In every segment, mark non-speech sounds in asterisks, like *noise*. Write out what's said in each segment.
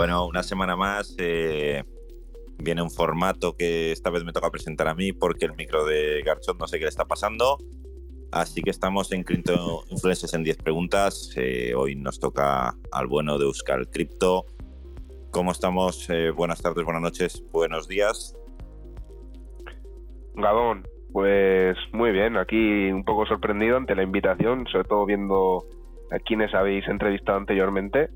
Bueno, una semana más. eh, viene un formato que esta vez me toca presentar a mí porque el micro de Garchot no sé qué le está pasando. Así que estamos en Crypto Influencers en 10 preguntas. Eh, hoy nos toca al bueno de Euskal Crypto. ¿Cómo estamos? Eh, buenas tardes, buenas noches, buenos días. Gabón, pues muy bien, aquí un poco sorprendido ante la invitación, sobre todo viendo a quienes habéis entrevistado anteriormente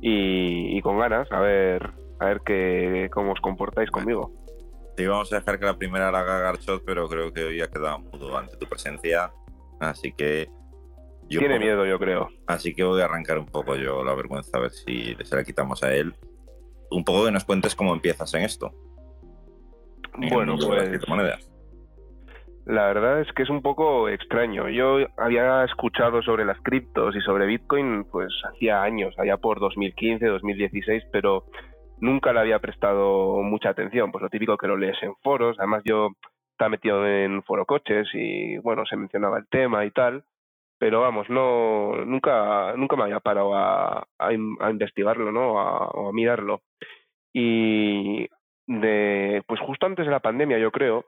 y, y con ganas a ver a ver qué, cómo os comportáis conmigo. Te íbamos a dejar que la primera la haga Garchot, pero creo que hoy ha quedado mudo ante tu presencia. Así que. yo Tiene miedo, yo creo. Así que voy a arrancar un poco yo la vergüenza, a ver si se la quitamos a él. Un poco que nos cuentes cómo empiezas en esto. en Bueno, pues. La verdad es que es un poco extraño. Yo había escuchado sobre las criptos y sobre Bitcoin pues hacía años, allá por 2015, 2016, pero nunca le había prestado mucha atención. Pues lo típico que lo lees en foros. Además yo estaba metido en foro coches y bueno, se mencionaba el tema y tal. Pero vamos, no, nunca, nunca me había parado a, a in- a investigarlo, ¿no? A, o a mirarlo. Y pues justo antes de la pandemia, yo creo,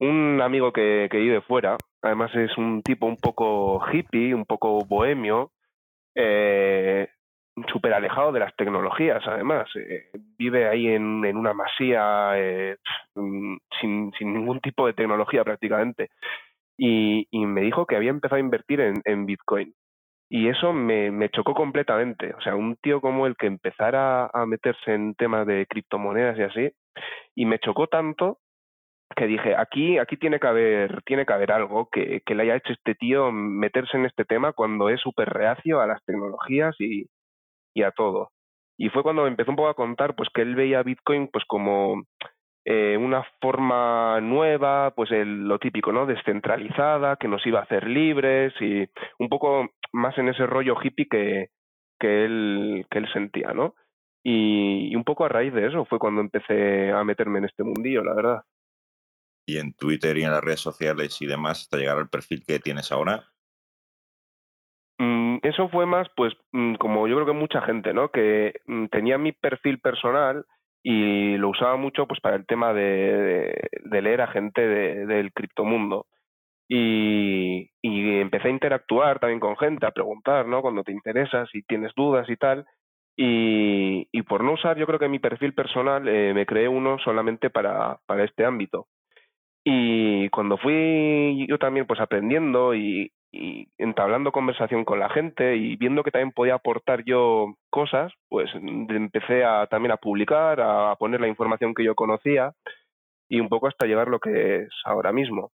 un amigo que, que vive fuera, además es un tipo un poco hippie, un poco bohemio, eh, súper alejado de las tecnologías, además. Eh, vive ahí en, en una masía eh, mm, sin, sin ningún tipo de tecnología prácticamente. Y, y me dijo que había empezado a invertir en, en Bitcoin. Y eso me, me chocó completamente. O sea, un tío como el que empezara a meterse en temas de criptomonedas y así, y me chocó tanto que dije, aquí, aquí tiene que haber, tiene que haber algo que, que le haya hecho este tío meterse en este tema cuando es súper reacio a las tecnologías y, y a todo. Y fue cuando me empezó un poco a contar pues que él veía Bitcoin pues como eh, una forma nueva, pues el- lo típico, ¿no? Descentralizada, que nos iba a hacer libres y un poco más en ese rollo hippie que, que, él, que él sentía, ¿no? Y, y un poco a raíz de eso fue cuando empecé a meterme en este mundillo, la verdad. Y en Twitter y en las redes sociales y demás, hasta llegar al perfil que tienes ahora. Mm, eso fue más, pues, mm, como yo creo que mucha gente, ¿no? Que mm, tenía mi perfil personal y lo usaba mucho, pues, para el tema de, leer a gente de- del criptomundo. Y, y empecé a interactuar también con gente, a preguntar, ¿no? Cuando te interesa, si tienes dudas y tal. Y, y por no usar, yo creo que mi perfil personal, eh, me creé uno solamente para, para este ámbito. Y cuando fui yo también pues aprendiendo y, entablando conversación con la gente y viendo que también podía aportar yo cosas, pues empecé a, también a publicar, a poner la información que yo conocía y un poco hasta llegar lo que es ahora mismo.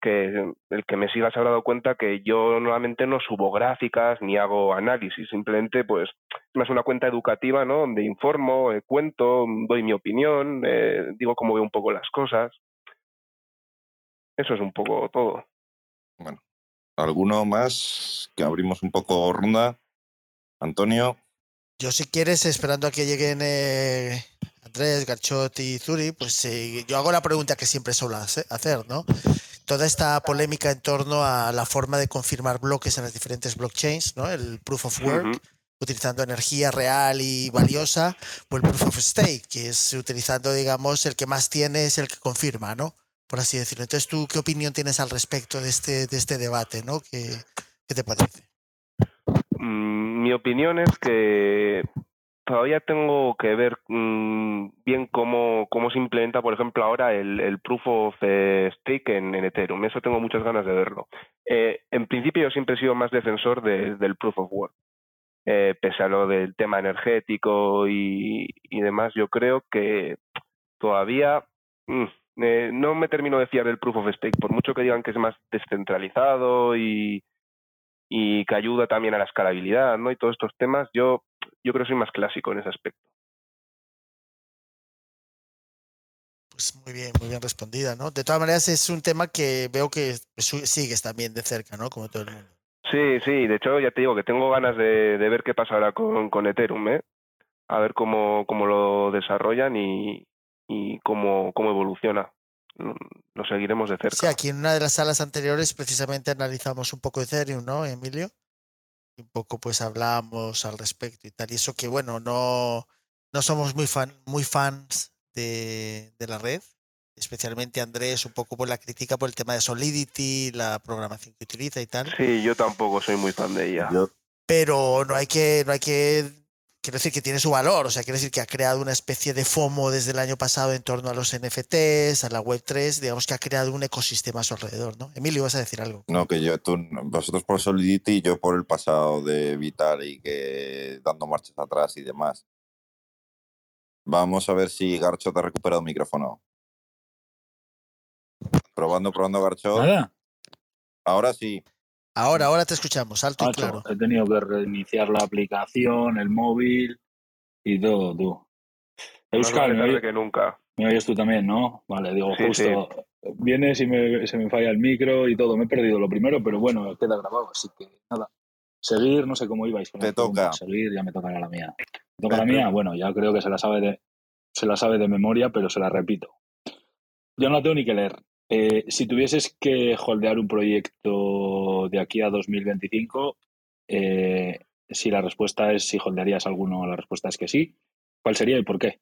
Que el que me siga se habrá dado cuenta que yo normalmente no subo gráficas ni hago análisis, simplemente pues es más una cuenta educativa, ¿no? Donde informo, eh, cuento, doy mi opinión, eh, digo cómo veo un poco las cosas. Eso es un poco todo. Bueno, ¿alguno más? Que abrimos un poco ronda. Antonio. Yo si quieres, esperando a que lleguen eh, Andrés, Garchot y Zuri, pues eh, yo hago la pregunta que siempre suelo hace- hacer, ¿no? Toda esta polémica en torno a la forma de confirmar bloques en las diferentes blockchains, ¿no? El proof of work, utilizando energía real y valiosa, o el proof of stake, que es utilizando, digamos, el que más tiene es el que confirma, ¿no? Por así decirlo. Entonces, ¿tú qué opinión tienes al respecto de este, de este debate, ¿no? ¿Qué, qué te parece? Mm, mi opinión es que todavía tengo que ver mm, bien cómo, cómo se implementa, por ejemplo, ahora el, Proof of eh, Stake en, en Ethereum. Eso tengo muchas ganas de verlo. Eh, en principio yo siempre he sido más defensor de- del Proof of Work. Eh, pese a lo del tema energético y, y demás, yo creo que todavía mm, eh, no me termino de fiar del Proof of Stake, por mucho que digan que es más descentralizado y, y que ayuda también a la escalabilidad, ¿no? Y todos estos temas, yo, yo creo que soy más clásico en ese aspecto. Pues muy bien, muy bien respondida, ¿no? De todas maneras, es un tema que veo que sigues también de cerca, ¿no? Como todo el mundo. Sí, sí, de hecho ya te digo que tengo ganas de, de ver qué pasará con, con Ethereum, ¿eh? A ver cómo, cómo lo desarrollan y, y cómo, cómo evoluciona. Lo seguiremos de cerca. Sí, aquí en una de las salas anteriores precisamente analizamos un poco Ethereum, ¿no, Emilio? Un poco pues hablamos al respecto y tal. Y eso que, bueno, no, no somos muy, fan, muy fans de, de la red, especialmente Andrés, un poco por la crítica por el tema de Solidity, la programación que utiliza y tal. Sí, yo tampoco soy muy fan de ella. Pero no hay que, no hay que quiero decir que tiene su valor, o sea, quiere decir que ha creado una especie de FOMO desde el año pasado en torno a los NFTs, a la Web3, digamos que ha creado un ecosistema a su alrededor, ¿no? Emilio, vas a decir algo. No, que yo, tú, vosotros por Solidity y yo por el pasado de Vital y que dando marchas atrás y demás. Vamos a ver si Garcho te ha recuperado el micrófono. Probando, probando, Garcho. ¿Nada? Ahora sí. Ahora, ahora te escuchamos, alto y claro. He tenido que reiniciar la aplicación, el móvil y todo, tú. Euskal, me oyes, que nunca. Me oyes tú también, ¿no? Vale, digo, justo. Vienes y me, se me falla el micro y todo. Me he perdido lo primero, pero bueno, queda grabado, así que nada. Seguir, no sé cómo ibais con Te toca. Seguir, ya me tocará la mía. ¿Me toca la mía? Bueno, ya creo que se la sabe de, se la sabe de memoria, pero se la repito. Yo no la tengo ni que leer. Eh, si tuvieses que holdear un proyecto de aquí a 2025, eh, si la respuesta es si holdearías alguno, la respuesta es que sí. ¿Cuál sería y por qué?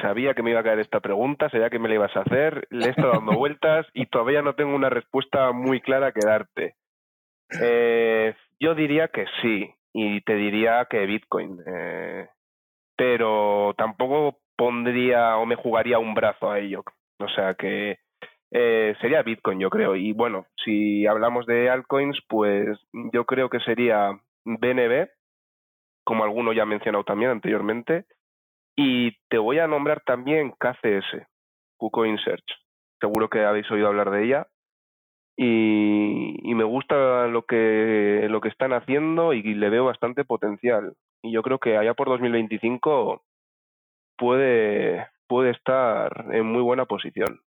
Sabía que me iba a caer esta pregunta, sabía que me la ibas a hacer, le he estado dando *laughs* vueltas y todavía no tengo una respuesta muy clara que darte. Eh, yo diría que sí, y te diría que Bitcoin. pero tampoco pondría o me jugaría un brazo a ello. O sea que eh, sería Bitcoin, yo creo. Y bueno, si hablamos de altcoins, pues yo creo que sería BNB, como alguno ya ha mencionado también anteriormente. Y te voy a nombrar también KCS, KuCoin Search. Seguro que habéis oído hablar de ella. Y, y, me gusta lo que, lo que están haciendo y le veo bastante potencial. Y yo creo que allá por 2025 puede, puede estar en muy buena posición.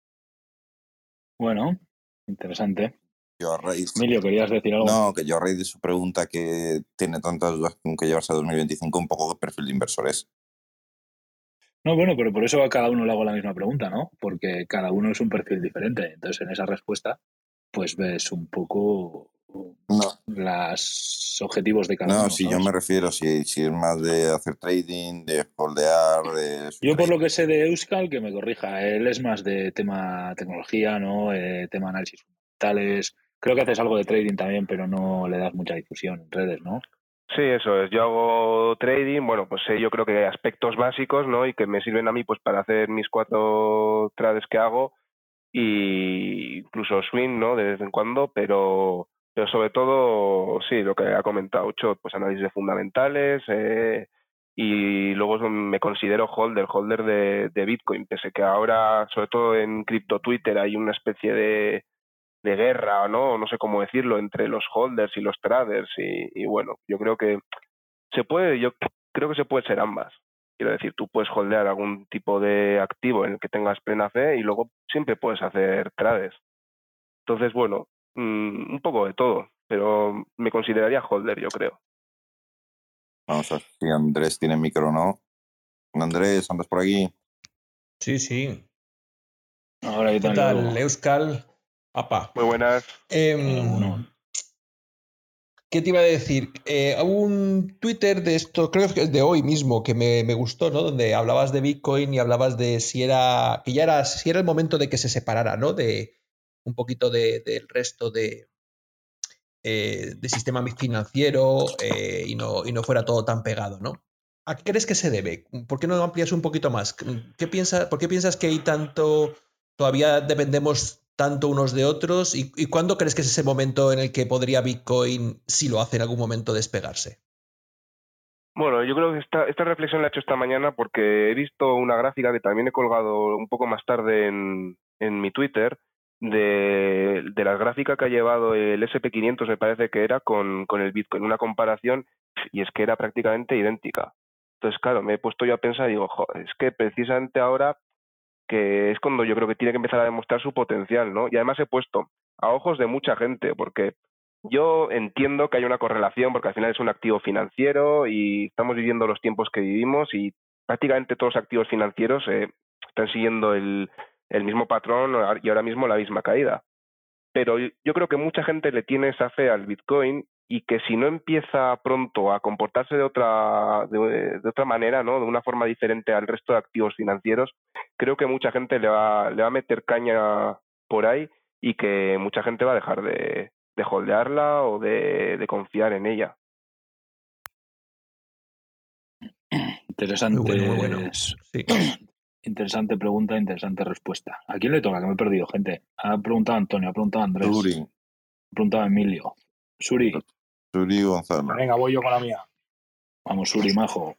Bueno, interesante. Yo a raíz, Emilio, ¿querías decir algo? No, que yo a raíz de su pregunta que tiene tantas dudas con que llevarse a 2025, un poco de perfil de inversores. No, bueno, pero por eso a cada uno le hago la misma pregunta, ¿no? Porque cada uno es un perfil diferente. Entonces, en esa respuesta, pues ves un poco no. los objetivos de cada no, uno. No, si yo me refiero, si, si es más de hacer trading, de holdear, de... Yo por lo que sé de Euskal, que me corrija, él es más de tema tecnología, ¿no? Eh, tema análisis fundamentales. Creo que haces algo de trading también, pero no le das mucha difusión en redes, ¿no? Sí, eso es. Yo hago trading, bueno, pues yo creo que aspectos básicos, ¿no? Y que me sirven a mí pues para hacer mis cuatro trades que hago y incluso swing, ¿no? De vez en cuando, pero pero sobre todo, sí, lo que ha comentado Chot, pues análisis de fundamentales eh, y luego me considero holder, holder de, Bitcoin, pese que ahora, sobre todo en cripto Twitter, hay una especie de, de guerra, ¿no? No sé cómo decirlo, entre los holders y los traders y, y bueno, yo creo que se puede, yo creo que se puede ser ambas. Quiero decir, tú puedes holdear algún tipo de activo en el que tengas plena fe y luego siempre puedes hacer trades. Entonces, bueno, Mm, un poco de todo, pero me consideraría holder, yo creo. Vamos a ver si Andrés tiene micro o no. Andrés, ¿andas por aquí? Sí, sí. Ahora ¿Qué tal, Euskal? Apa. Muy buenas. Eh, ¿Qué te iba a decir? Eh, un Twitter de esto, creo que es de hoy mismo, que me, me, gustó, ¿no? Donde hablabas de Bitcoin y hablabas de si era, que ya era, si era el momento de que se separara, ¿no? De, un poquito del de, resto de, eh, sistema financiero eh, y, no, y no fuera todo tan pegado, ¿no? ¿A qué crees que se debe? ¿Por qué no amplias un poquito más? ¿Qué ¿Por qué piensas que hay tanto, todavía dependemos tanto unos de otros? ¿Y, ¿Y, cuándo crees que es ese momento en el que podría Bitcoin, si lo hace en algún momento, despegarse? Bueno, yo creo que esta, esta reflexión la he hecho esta mañana porque he visto una gráfica que también he colgado un poco más tarde en, en mi Twitter, de, la gráfica que ha llevado el SP500, me parece que era, con, con el Bitcoin, una comparación, y es que era prácticamente idéntica. Entonces, claro, me he puesto yo a pensar y digo, joder, es que precisamente ahora que es cuando yo creo que tiene que empezar a demostrar su potencial, ¿no? Y además he puesto a ojos de mucha gente, porque yo entiendo que hay una correlación, porque al final es un activo financiero y estamos viviendo los tiempos que vivimos y prácticamente todos los activos financieros eh, están siguiendo el, el mismo patrón y ahora mismo la misma caída. Pero yo creo que mucha gente le tiene esa fe al Bitcoin y que si no empieza pronto a comportarse de otra, de, otra manera, ¿no? de una forma diferente al resto de activos financieros, creo que mucha gente le va, le va a meter caña por ahí y que mucha gente va a dejar de, de holdearla o de, de confiar en ella. Interesante. *clears throat* Interesante pregunta, interesante respuesta. ¿A quién le toca? Que me he perdido, gente. Ha preguntado Antonio, ha preguntado Andrés. Suri. Ha preguntado Emilio. Suri. Suri Gonzalo. Venga, voy yo con la mía. Vamos, Suri, majo.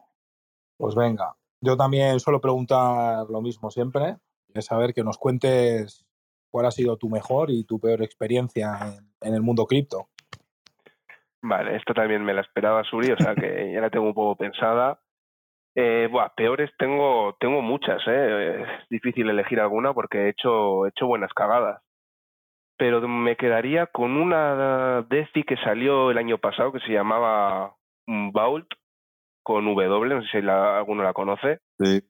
Pues venga. Yo también suelo preguntar lo mismo siempre. Es saber que nos cuentes cuál ha sido tu mejor y tu peor experiencia en, el mundo cripto. Vale, esto también me la esperaba Suri, o sea que *laughs* ya la tengo un poco pensada. Eh, buah, peores tengo, tengo muchas, ¿eh? Es difícil elegir alguna porque he hecho, he hecho buenas cagadas. Pero me quedaría con una DeFi que salió el año pasado que se llamaba Vault con W, no sé si alguno la conoce. Sí.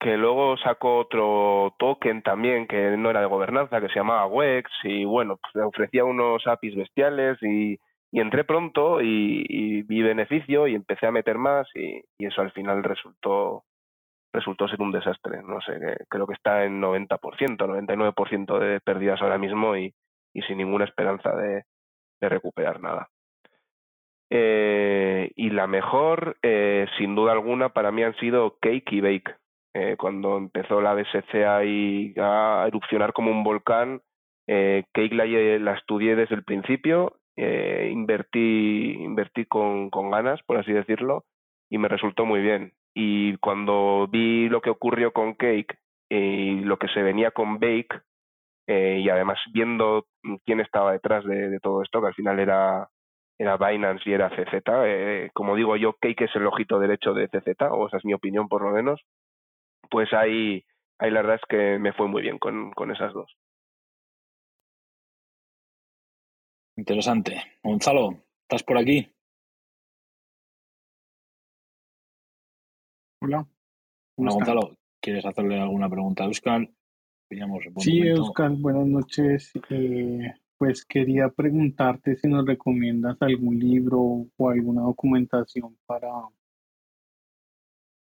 Que luego sacó otro token también que no era de gobernanza, que se llamaba WEX y bueno, pues ofrecía unos APIs bestiales y y entré pronto y, vi beneficio y empecé a meter más y, eso al final resultó resultó ser un desastre. No sé, creo que está en 90%, 99% de pérdidas ahora mismo y, sin ninguna esperanza de, recuperar nada. Eh, y la mejor, eh, sin duda alguna, para mí han sido Cake y Bake. Eh, cuando empezó la BSC a erupcionar como un volcán, Cake la, la estudié desde el principio eh, invertí, invertí con, con ganas, por así decirlo, y me resultó muy bien. Y cuando vi lo que ocurrió con Cake y lo que se venía con Bake, eh, y además viendo quién estaba detrás de, todo esto, que al final era, era Binance y era CZ, eh, como digo yo, Cake es el ojito derecho de CZ, o esa es mi opinión por lo menos, pues ahí, ahí la verdad es que me fue muy bien con, con esas dos. Interesante. Gonzalo, ¿estás por aquí? Hola. Hola, Gonzalo. ¿Quieres hacerle alguna pregunta a Euskal? Sí, Euskal, buenas noches. Eh, pues quería preguntarte si nos recomiendas algún libro o alguna documentación para,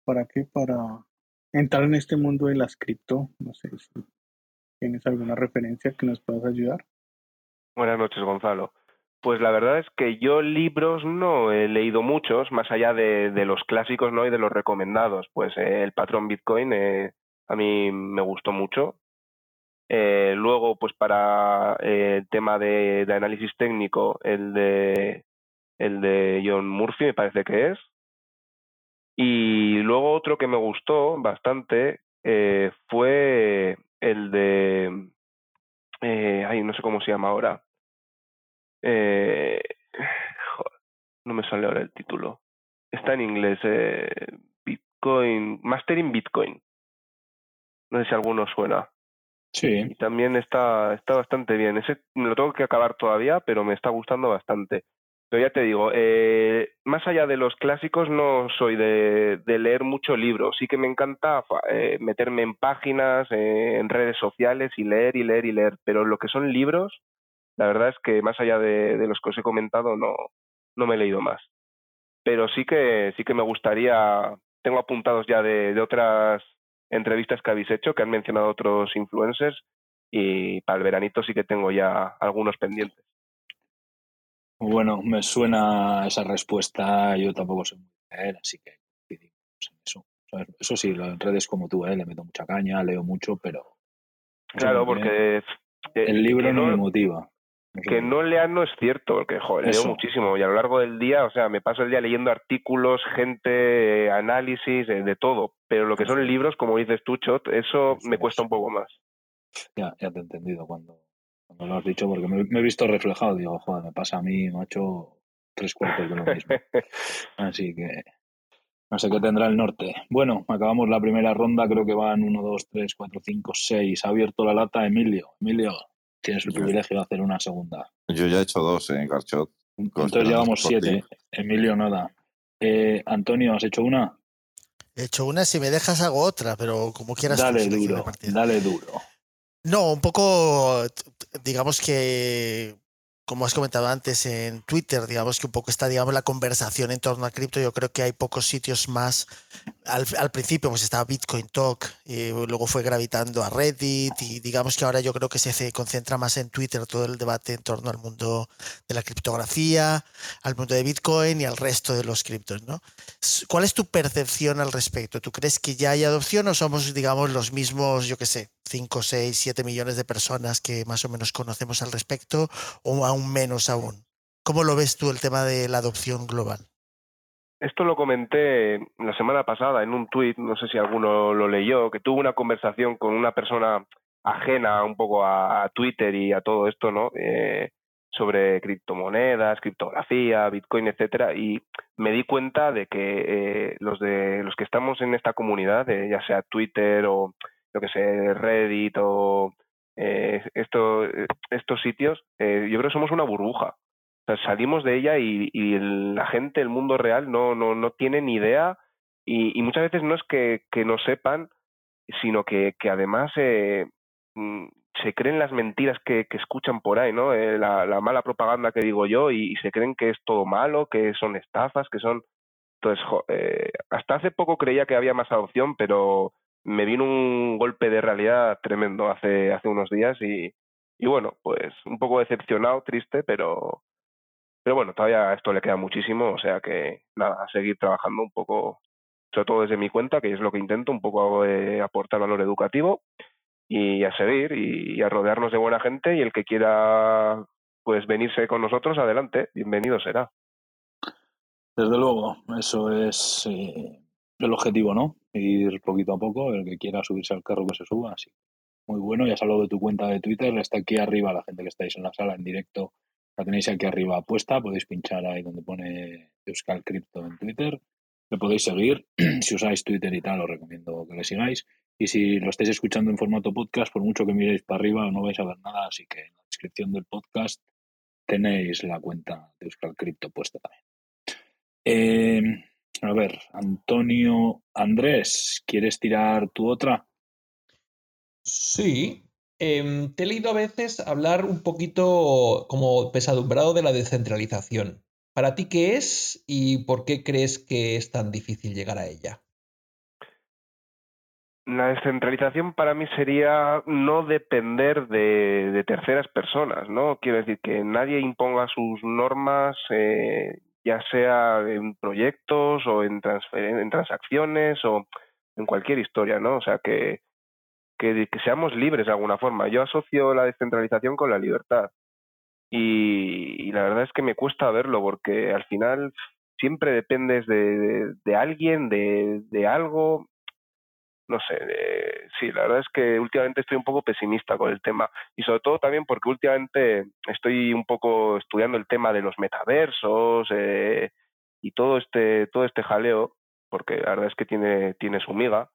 ¿para qué? Para entrar en este mundo de las cripto. No sé si tienes alguna referencia que nos puedas ayudar. Buenas noches, Gonzalo. Pues la verdad es que yo libros no he leído muchos, más allá de, los clásicos ¿no? y de los recomendados. Pues eh, el patrón Bitcoin eh, a mí me gustó mucho. Eh, luego, pues para el tema de, análisis técnico, el de, el de John Murphy me parece que es. Y luego otro que me gustó bastante fue el de eh, ay, no sé cómo se llama ahora. Eh, no me sale ahora el título. Está en inglés. Eh, Bitcoin, Mastering Bitcoin. No sé si alguno suena. Sí. Y también está, está bastante bien. Ese me lo tengo que acabar todavía, pero me está gustando bastante. Pero ya te digo, eh, más allá de los clásicos, no soy de, leer mucho libro. Sí que me encanta eh, meterme en páginas, eh, en redes sociales y leer y leer y leer. Pero lo que son libros, la verdad es que más allá de, los que os he comentado, no, no me he leído más. Pero sí que, sí que me gustaría, tengo apuntados ya de, de otras entrevistas que habéis hecho, que han mencionado otros influencers, y para el veranito sí que tengo ya algunos pendientes. Bueno, me suena esa respuesta. Yo tampoco sé muy bien, así que eso. Eso sí, en redes como tú, ¿eh? le meto mucha caña, leo mucho, pero. Claro, porque. el libro no, me motiva. Que no lean no es cierto, porque joder, leo muchísimo y a lo largo del día, o sea, me paso el día leyendo artículos, gente, análisis, de, todo. Pero lo que son libros, como dices tú, Chot, eso me cuesta un poco más. Ya, ya te he entendido cuando, lo has dicho, porque me, he visto reflejado. Digo, joder, me pasa a mí, macho, tres cuartos de lo mismo. Así que no sé qué tendrá el norte. Bueno, acabamos la primera ronda, creo que van uno, dos, tres, cuatro, cinco, seis. Ha abierto la lata Emilio. Emilio, tienes el privilegio de hacer una segunda. Yo ya he hecho dos, ¿eh, Garchot? Entonces llevamos siete. Emilio, nada. Eh, Antonio, ¿has hecho una? He hecho una, si me dejas hago otra, pero como quieras. Dale duro, dale duro. No, un poco, digamos que como has comentado antes en Twitter, digamos que un poco está, digamos, la conversación en torno a cripto. Yo creo que hay pocos sitios más. Al, principio, pues estaba Bitcoin Talk, y luego fue gravitando a Reddit, y digamos que ahora yo creo que se concentra más en Twitter todo el debate en torno al mundo de la criptografía, al mundo de Bitcoin y al resto de los criptos, ¿no? ¿Cuál es tu percepción al respecto? ¿Tú crees que ya hay adopción o somos, digamos, los mismos, yo qué sé, 5, 6, 7 millones de personas que más o menos conocemos al respecto o aún menos aún? ¿Cómo lo ves tú el tema de la adopción global? Esto lo comenté la semana pasada en un tuit, no sé si alguno lo leyó, que tuve una conversación con una persona ajena un poco a, Twitter y a todo esto, ¿no? Eh, sobre criptomonedas, criptografía, Bitcoin, etcétera, y me di cuenta de que eh, los de los que estamos en esta comunidad, ya sea Twitter o lo que sé, Reddit o eh, esto, estos sitios, eh, yo creo que somos una burbuja. Salimos de ella y, y la gente, el mundo real, no, no, no tiene ni idea y, muchas veces no es que, no sepan, sino que, además eh, mm, se creen las mentiras que, escuchan por ahí, ¿no? Eh, la, la, mala propaganda que digo yo y, se creen que es todo malo, que son estafas, que son... Entonces, eh, hasta hace poco creía que había más adopción, pero me vino un golpe de realidad tremendo hace, hace unos días y, y bueno, pues un poco decepcionado, triste, pero, pero bueno, todavía esto le queda muchísimo, o sea que nada, a seguir trabajando un poco, sobre todo desde mi cuenta, que es lo que intento, un poco eh, aportar valor educativo y a seguir y, a rodearnos de buena gente y el que quiera pues venirse con nosotros, adelante, bienvenido será. Desde luego, eso es eh, el objetivo, ¿no? Ir poquito a poco, el que quiera subirse al carro que se suba, así. Muy bueno, ya has hablado de tu cuenta de Twitter, está aquí arriba, la gente que estáis en la sala en directo, la tenéis aquí arriba puesta, podéis pinchar ahí donde pone Euskal Crypto en Twitter, le podéis seguir, *clears throat* si usáis Twitter y tal, os recomiendo que le sigáis, y si lo estáis escuchando en formato podcast, por mucho que miréis para arriba no vais a ver nada, así que en la descripción del podcast tenéis la cuenta de Euskal Crypto puesta también. Eh, a ver, Antonio Andrés, ¿quieres tirar tu otra? Sí. Em, te he leído a veces hablar un poquito como pesadumbrado de la descentralización. ¿Para ti qué es y por qué crees que es tan difícil llegar a ella? La descentralización para mí sería no depender de, terceras personas, ¿no? Quiero decir que nadie imponga sus normas, eh, ya sea en proyectos o en, en transacciones o en cualquier historia, ¿no? O sea, que, que, seamos libres de alguna forma. Yo asocio la descentralización con la libertad. Y, la verdad es que me cuesta verlo porque al final siempre dependes de, de, alguien, de, de, algo no sé, sí, la verdad es que últimamente estoy un poco pesimista con el tema y sobre todo también porque últimamente estoy un poco estudiando el tema de los metaversos eh, y todo este todo este jaleo porque la verdad es que tiene tiene su miga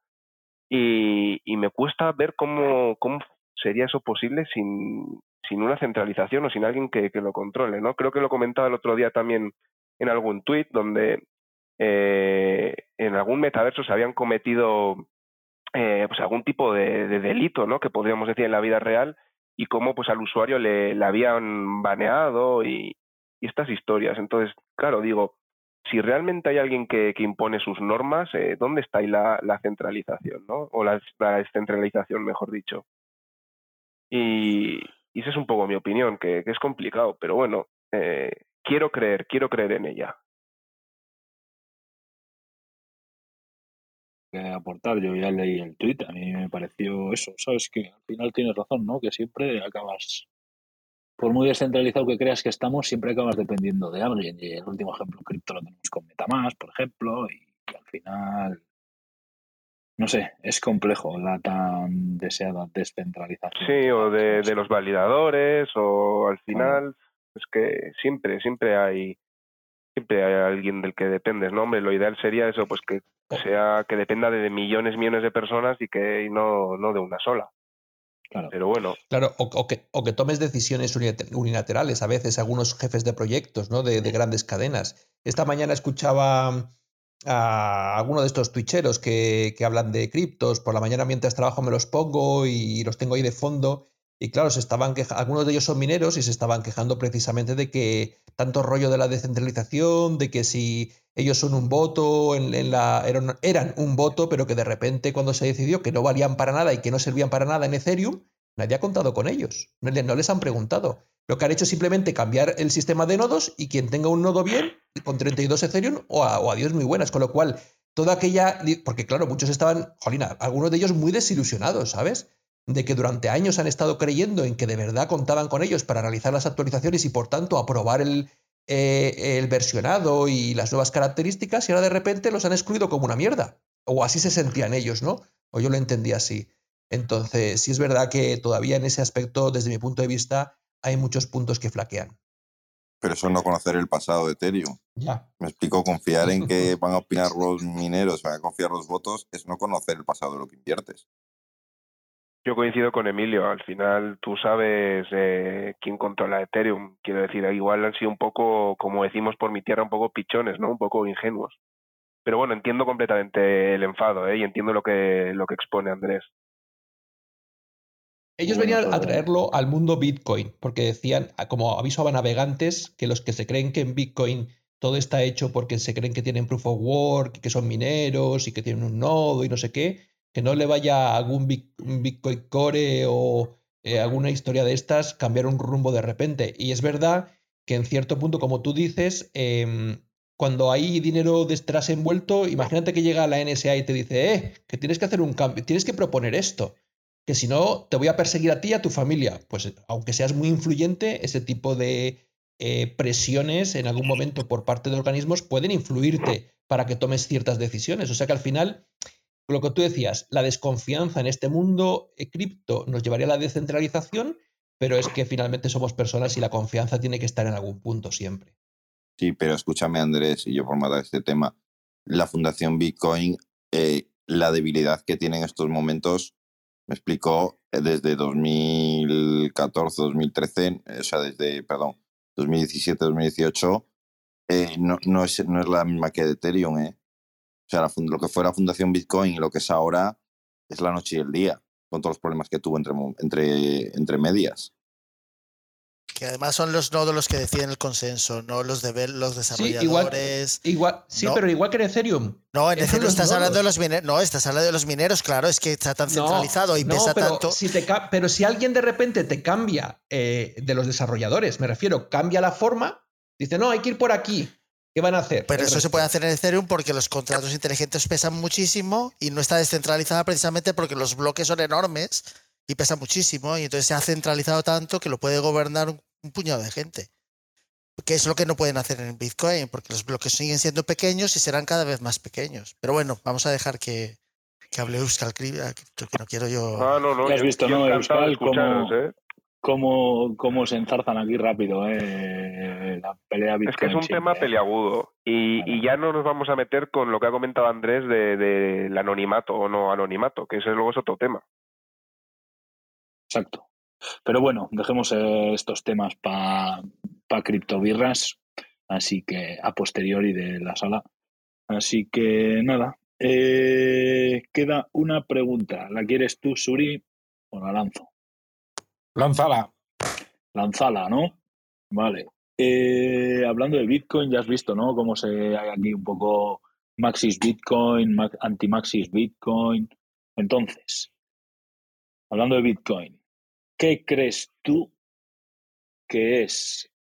y, me cuesta ver cómo cómo sería eso posible sin sin una centralización o sin alguien que, que lo controle, ¿no? Creo que lo comentaba el otro día también en algún tuit donde eh, en algún metaverso se habían cometido eh, pues algún tipo de, delito, ¿no? Que podríamos decir en la vida real y cómo pues al usuario le, habían baneado y, estas historias. Entonces, claro, digo, si realmente hay alguien que, que impone sus normas, eh, ¿dónde está ahí la, centralización, ¿no? O la, descentralización, mejor dicho. Y, y, esa es un poco mi opinión, que, que es complicado, pero bueno, eh, quiero creer, quiero creer en ella. Aportar. Yo ya leí el tweet, a mí me pareció eso, ¿sabes? Que al final tienes razón, ¿no? Que siempre acabas, por muy descentralizado que creas que estamos, siempre acabas dependiendo de alguien. Y el último ejemplo cripto lo tenemos con Metamask, por ejemplo, y, al final, no sé, es complejo la tan deseada descentralización. Sí, o de, de los validadores, o al final, es que siempre, siempre hay siempre hay alguien del que dependes, ¿no? Hombre, lo ideal sería eso, pues que sea que dependa de millones, millones de personas y que no, no de una sola. Claro. Pero bueno. Claro, o, que, o que tomes decisiones unilaterales, a veces algunos jefes de proyectos, ¿no? De, de grandes cadenas. Esta mañana escuchaba a alguno de estos twitcheros que, que hablan de criptos. Por la mañana mientras trabajo me los pongo y los tengo ahí de fondo. Y claro, se estaban algunos de ellos son mineros y se estaban quejando precisamente de que tanto rollo de la descentralización, de que si ellos son un voto, eran, un voto, pero que de repente cuando se decidió que no valían para nada y que no servían para nada en Ethereum, nadie ha contado con ellos, no, les han preguntado. Lo que han hecho es simplemente cambiar el sistema de nodos y quien tenga un nodo bien, con 32 Ethereum o, a, o adiós muy buenas, con lo cual toda aquella, porque claro, muchos estaban, jolina, algunos de ellos muy desilusionados, ¿sabes? De que durante años han estado creyendo en que de verdad contaban con ellos para realizar las actualizaciones y por tanto aprobar el, eh, el versionado y las nuevas características y ahora de repente los han excluido como una mierda. O así se sentían ellos, ¿no? O yo lo entendía así. Entonces, sí es verdad que todavía en ese aspecto, desde mi punto de vista, hay muchos puntos que flaquean. Pero eso es no conocer el pasado de Ethereum. Ya. Me explico, confiar en que *laughs* van a opinar los mineros, van a confiar los votos, es no conocer el pasado de lo que inviertes. Yo coincido con Emilio. Al final tú sabes eh, quién controla Ethereum. Quiero decir, igual han sido un poco, como decimos por mi tierra, un poco pichones, ¿no? Un poco ingenuos. Pero bueno, entiendo completamente el enfado, ¿eh? Y entiendo lo que, lo que expone Andrés. Ellos venían a traerlo al mundo Bitcoin, porque decían, como aviso a navegantes, que los que se creen que en Bitcoin todo está hecho porque se creen que tienen proof of work, que son mineros y que tienen un nodo y no sé qué, que no le vaya a algún Bitcoin Core o eh, alguna historia de estas cambiar un rumbo de repente. Y es verdad que en cierto punto, como tú dices, em, cuando hay dinero detrás envuelto, imagínate que llega la NSA y te dice, eh, que tienes que hacer un cambio, tienes que proponer esto, que si no, te voy a perseguir a ti y a tu familia. Pues aunque seas muy influyente, ese tipo de eh, presiones en algún momento por parte de organismos pueden influirte para que tomes ciertas decisiones. O sea que al final lo que tú decías, la desconfianza en este mundo eh, cripto nos llevaría a la descentralización, pero es que finalmente somos personas y la confianza tiene que estar en algún punto siempre. Sí, pero escúchame Andrés, y yo por matar este tema, la Fundación Bitcoin, eh, la debilidad que tiene en estos momentos, me explicó eh, desde 2014, 2013, o sea, desde, perdón, 2017, 2018, no, no, es, no es la misma que Ethereum, ¿eh? O sea, lo que fue la Fundación Bitcoin y lo que es ahora es la noche y el día, con todos los problemas que tuvo entre, entre, entre medias. Que además son los nodos los que deciden el consenso, no los de los desarrolladores. Sí, igual, sí pero igual que en Ethereum. No, en Ethereum estás hablando de los mineros. No, estás hablando de los mineros, claro, es que está tan centralizado y pesa pero tanto. Si te, pero si alguien de repente te cambia eh, de los desarrolladores, me refiero, cambia la forma, dice, no, hay que ir por aquí. ¿Qué van a hacer? Pero eso se puede hacer en Ethereum porque los contratos inteligentes pesan muchísimo y no está descentralizada precisamente porque los bloques son enormes y pesan muchísimo y entonces se ha centralizado tanto que lo puede gobernar un, puñado de gente. Que es lo que no pueden hacer en Bitcoin porque los bloques siguen siendo pequeños y serán cada vez más pequeños. Pero bueno, vamos a dejar que, que hable Euskal que no quiero yo. Ah, no, no. has visto, ¿no? Euskal, como, ¿eh? Cómo, se enzarzan aquí rápido eh, la pelea Es que es un tema peliagudo y, ya no nos vamos a meter con lo que ha comentado Andrés del de, anonimato o no anonimato, que ese luego es otro tema. Exacto. Pero bueno, dejemos eh, estos temas para pa criptobirras, así que a posteriori de la sala. Así que nada, eh, queda una pregunta. ¿La quieres tú, Suri, o la lanzo? Lanzala. Lanzala, ¿no? Vale. Eh, hablando de Bitcoin, ya has visto, ¿no? Cómo se hay aquí un poco Maxis Bitcoin, anti-Maxis Bitcoin. Entonces, hablando de Bitcoin, ¿qué crees tú que es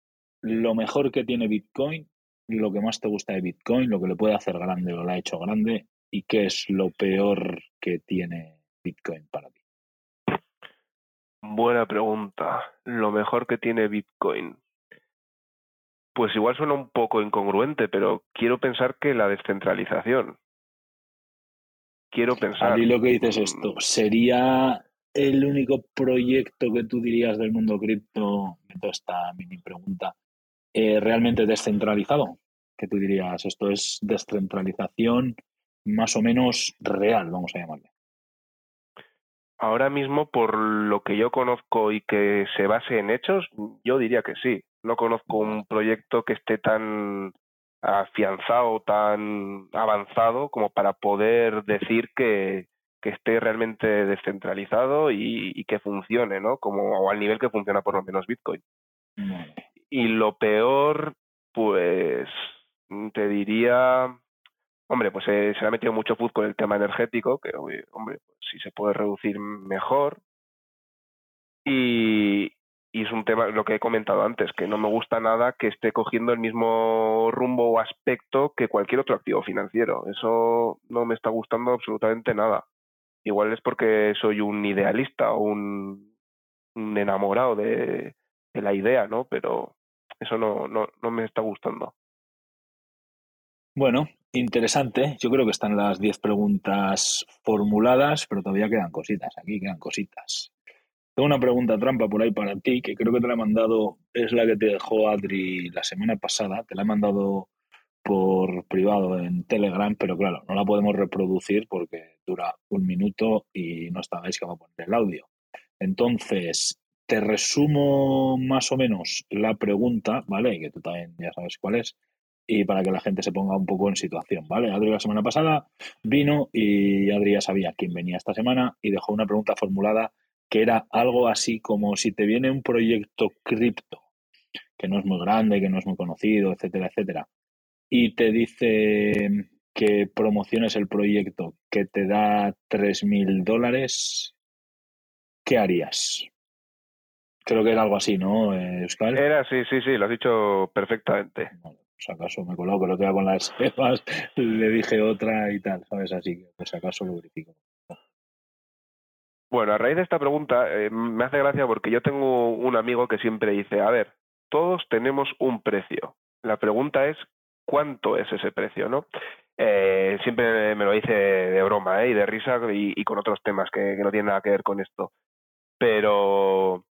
lo mejor que tiene Bitcoin, lo que más te gusta de Bitcoin, lo que le puede hacer grande lo ha hecho grande, y qué es lo peor que tiene Bitcoin para ti? Buena pregunta. Lo mejor que tiene Bitcoin. Pues igual suena un poco incongruente, pero quiero pensar que la descentralización. Quiero pensar. Y lo que dices esto, ¿sería el único proyecto que tú dirías del mundo cripto, toda esta mini pregunta, eh, realmente descentralizado? Que tú dirías, esto es descentralización más o menos real, vamos a llamarle. Ahora mismo, por lo que yo conozco y que se base en hechos, yo diría que sí. No conozco un proyecto que esté tan afianzado, tan avanzado como para poder decir que, que esté realmente descentralizado y, que funcione, ¿no? Como o al nivel que funciona por lo menos Bitcoin. Y lo peor, pues te diría, hombre, pues se le ha metido mucho fútbol con el tema energético, que hombre, pues, si se puede reducir mejor. Y, y es un tema, lo que he comentado antes, que no me gusta nada que esté cogiendo el mismo rumbo o aspecto que cualquier otro activo financiero. Eso no me está gustando absolutamente nada. Igual es porque soy un idealista o un, enamorado de, la idea, ¿no? Pero eso no, no, no me está gustando. Bueno, interesante. Yo creo que están las 10 preguntas formuladas, pero todavía quedan cositas. Aquí quedan cositas. Tengo una pregunta trampa por ahí para ti, que creo que te la he mandado, es la que te dejó Adri la semana pasada, te la he mandado por privado en Telegram, pero claro, no la podemos reproducir porque dura un minuto y no estáis que va a poner el audio. Entonces, te resumo más o menos la pregunta, ¿vale? Que tú también ya sabes cuál es, y para que la gente se ponga un poco en situación, ¿vale? Adri la semana pasada vino y Adri ya sabía quién venía esta semana y dejó una pregunta formulada que era algo así como si te viene un proyecto cripto, que no es muy grande, que no es muy conocido, etcétera, etcétera, y te dice que promociones el proyecto que te da 3.000 dólares, ¿qué harías? Creo que era algo así, ¿no, Euskal? Era, sí, sí, sí, lo has dicho perfectamente. Si acaso me coloco, lo que con las cepas, *laughs* le dije otra y tal, ¿sabes? Así que, por si acaso lo verifico. Bueno, a raíz de esta pregunta eh, me hace gracia porque yo tengo un amigo que siempre dice, a ver, todos tenemos un precio. La pregunta es, ¿cuánto es ese precio? ¿no? Eh, siempre me lo dice de broma ¿eh? y de risa y, con otros temas que, no tienen nada que ver con esto. Pero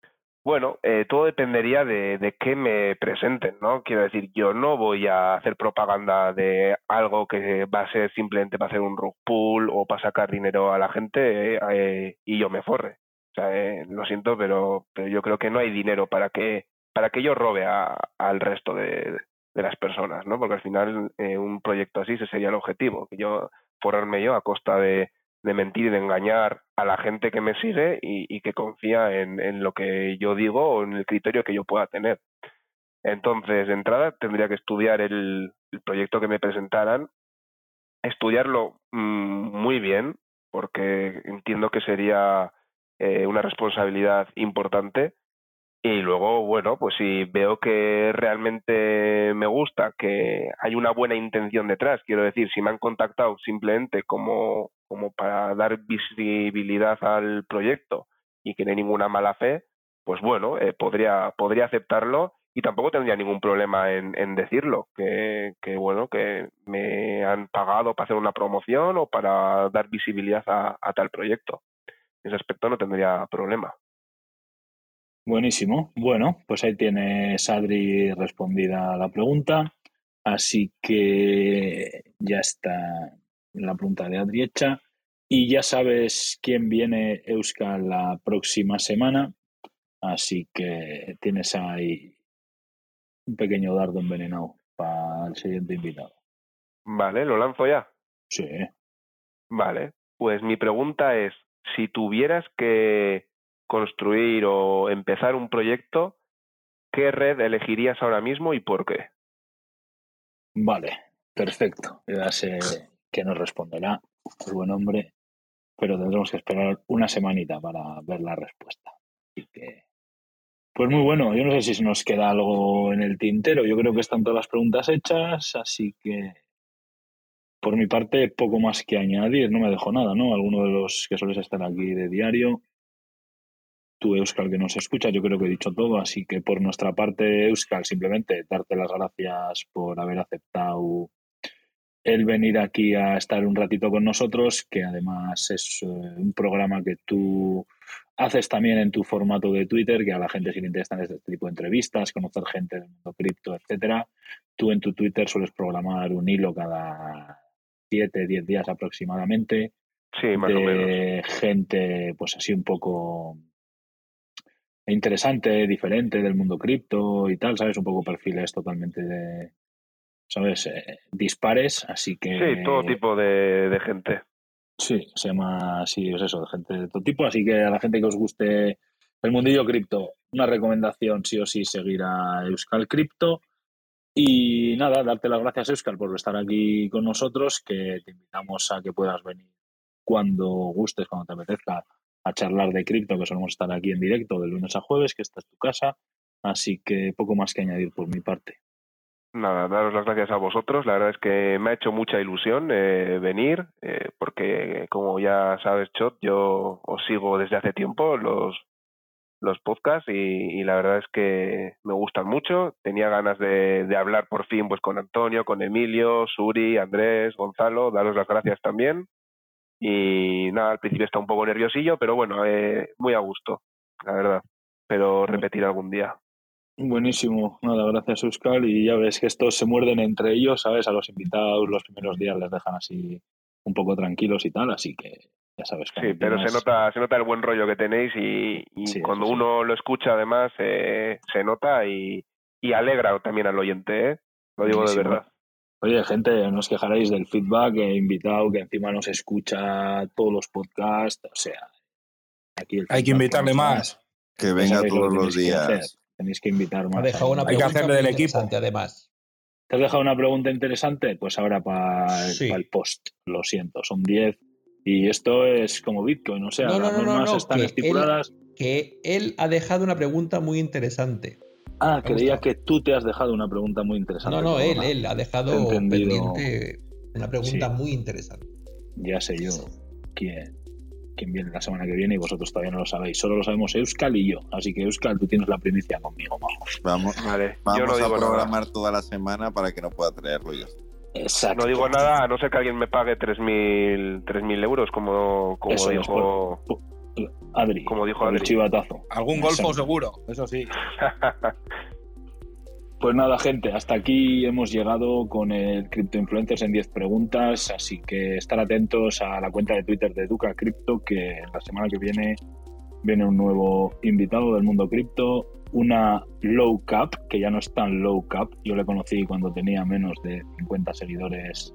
bueno, eh, todo dependería de, de qué me presenten, ¿no? Quiero decir, yo no voy a hacer propaganda de algo que va a ser simplemente para hacer un rug pull o para sacar dinero a la gente eh, y yo me forre. O sea, eh, lo siento, pero, pero yo creo que no hay dinero para que para que yo robe a, al resto de, de las personas, ¿no? Porque al final un proyecto así ese sería el objetivo, que yo forrarme yo a costa de, de mentir de engañar a la gente que me sigue y, que confía en, lo que yo digo o en el criterio que yo pueda tener. Entonces, de entrada, tendría que estudiar el, proyecto que me presentaran, estudiarlo mm, muy bien, porque entiendo que sería eh, una responsabilidad importante y luego, bueno, pues si veo que realmente me gusta, que hay una buena intención detrás, quiero decir, si me han contactado simplemente como, como para dar visibilidad al proyecto y que no hay ninguna mala fe, pues bueno, eh, podría, podría aceptarlo y tampoco tendría ningún problema en, decirlo, que, que, bueno, que me han pagado para hacer una promoción o para dar visibilidad a, a tal proyecto. En ese aspecto no tendría problema. Buenísimo. Bueno, pues ahí tienes, Adri, respondida la pregunta. Así que ya está la pregunta de Adri hecha. Y ya sabes quién viene Euskal la próxima semana. Así que tienes ahí un pequeño dardo envenenado para el siguiente invitado. Vale, lo lanzo ya. Sí. Vale, pues mi pregunta es, si tuvieras que construir o empezar un proyecto, ¿qué red elegirías ahora mismo y por qué? Vale, perfecto. Ya sé que nos responderá el buen hombre, pero tendremos que esperar una semanita para ver la respuesta. Así que, pues muy bueno. Yo no sé si nos queda algo en el tintero. Yo creo que están todas las preguntas hechas, así que por mi parte poco más que añadir. No me dejo nada, ¿no? Alguno de los que sueles estar aquí de diario tú, Euskal, que nos escucha, yo creo que he dicho todo, así que por nuestra parte, Euskal, simplemente darte las gracias por haber aceptado el venir aquí a estar un ratito con nosotros, que además es eh, un programa que tú haces también en tu formato de Twitter, que a la gente si le interesan este tipo de entrevistas, conocer gente del mundo cripto, etcétera. Tú en tu Twitter sueles programar un hilo cada 7, 10 días aproximadamente. Sí, más de o menos. gente, pues así un poco interesante, diferente del mundo cripto y tal, ¿sabes? Un poco perfiles totalmente de, ¿sabes? Eh, dispares, así que... Sí, todo tipo de, gente. Sí, se llama así, es eso, de gente de todo tipo. Así que a la gente que os guste el mundillo cripto, una recomendación sí o sí seguir a Euskal Cripto. Y nada, darte las gracias, Euskal, por estar aquí con nosotros, que te invitamos a que puedas venir cuando gustes, cuando te apetezca, a charlar de cripto, que solemos estar aquí en directo de lunes a jueves, que esta es tu casa. Así que poco más que añadir por mi parte. Nada, daros las gracias a vosotros. La verdad es que me ha hecho mucha ilusión eh, venir, eh, porque como ya sabes, Chot, yo os sigo desde hace tiempo los, los podcasts y, la verdad es que me gustan mucho. Tenía ganas de, de, hablar por fin pues con Antonio, con Emilio, Suri, Andrés, Gonzalo. Daros las gracias también. Y nada, al principio está un poco nerviosillo, pero bueno, eh, muy a gusto, la verdad. Pero repetir algún día. Buenísimo, nada, gracias Euskal. Y ya ves que estos se muerden entre ellos, ¿sabes? A los invitados los primeros días les dejan así un poco tranquilos y tal, así que ya sabes. Sí, pero se nota se nota el buen rollo que tenéis y, cuando uno lo escucha además eh, se nota y, y, alegra también al oyente, ¿eh? Lo digo de verdad. Oye, gente, no os quejaréis del feedback, he invitado que encima nos escucha todos los podcasts, o sea, aquí Hay que invitarle más. Que venga todos los días. Tenéis que invitar más. Hay que hacerle del equipo. Además. ¿Te has dejado una pregunta interesante? Pues ahora para el post. Lo siento, son 10. Y esto es como Bitcoin, o sea, las normas están estipuladas. que él ha dejado una pregunta muy interesante. Ah, creía que tú te has dejado una pregunta muy interesante. No, no, él, él ha dejado pendiente una pregunta muy interesante. Ya sé yo quién quién viene la semana que viene y vosotros todavía no lo sabéis. Solo lo sabemos Euskal y yo. Así que Euskal, tú tienes la primicia conmigo, vamos. Vamos, vale. vamos a programar toda la semana para que no pueda traerlo yo. Exacto. No digo nada a no ser que alguien me pague 3.000 euros, como, como dijo. Adri, como dijo Adri. chivatazo. Algún golfo seguro, eso sí. *laughs* Pues nada, gente, hasta aquí hemos llegado con el Crypto Influencers en 10 preguntas, así que estar atentos a la cuenta de Twitter de Duca Crypto, que la semana que viene viene un nuevo invitado del mundo cripto, una low cap, que ya no es tan low cap, yo le conocí cuando tenía menos de 50 seguidores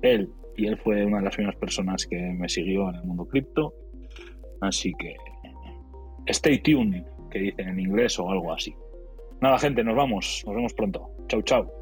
él, y él fue una de las primeras personas que me siguió en el mundo cripto, así que stay tuned, que dicen en inglés o algo así. Nada, gente, nos vamos. Nos vemos pronto. Chau, chau.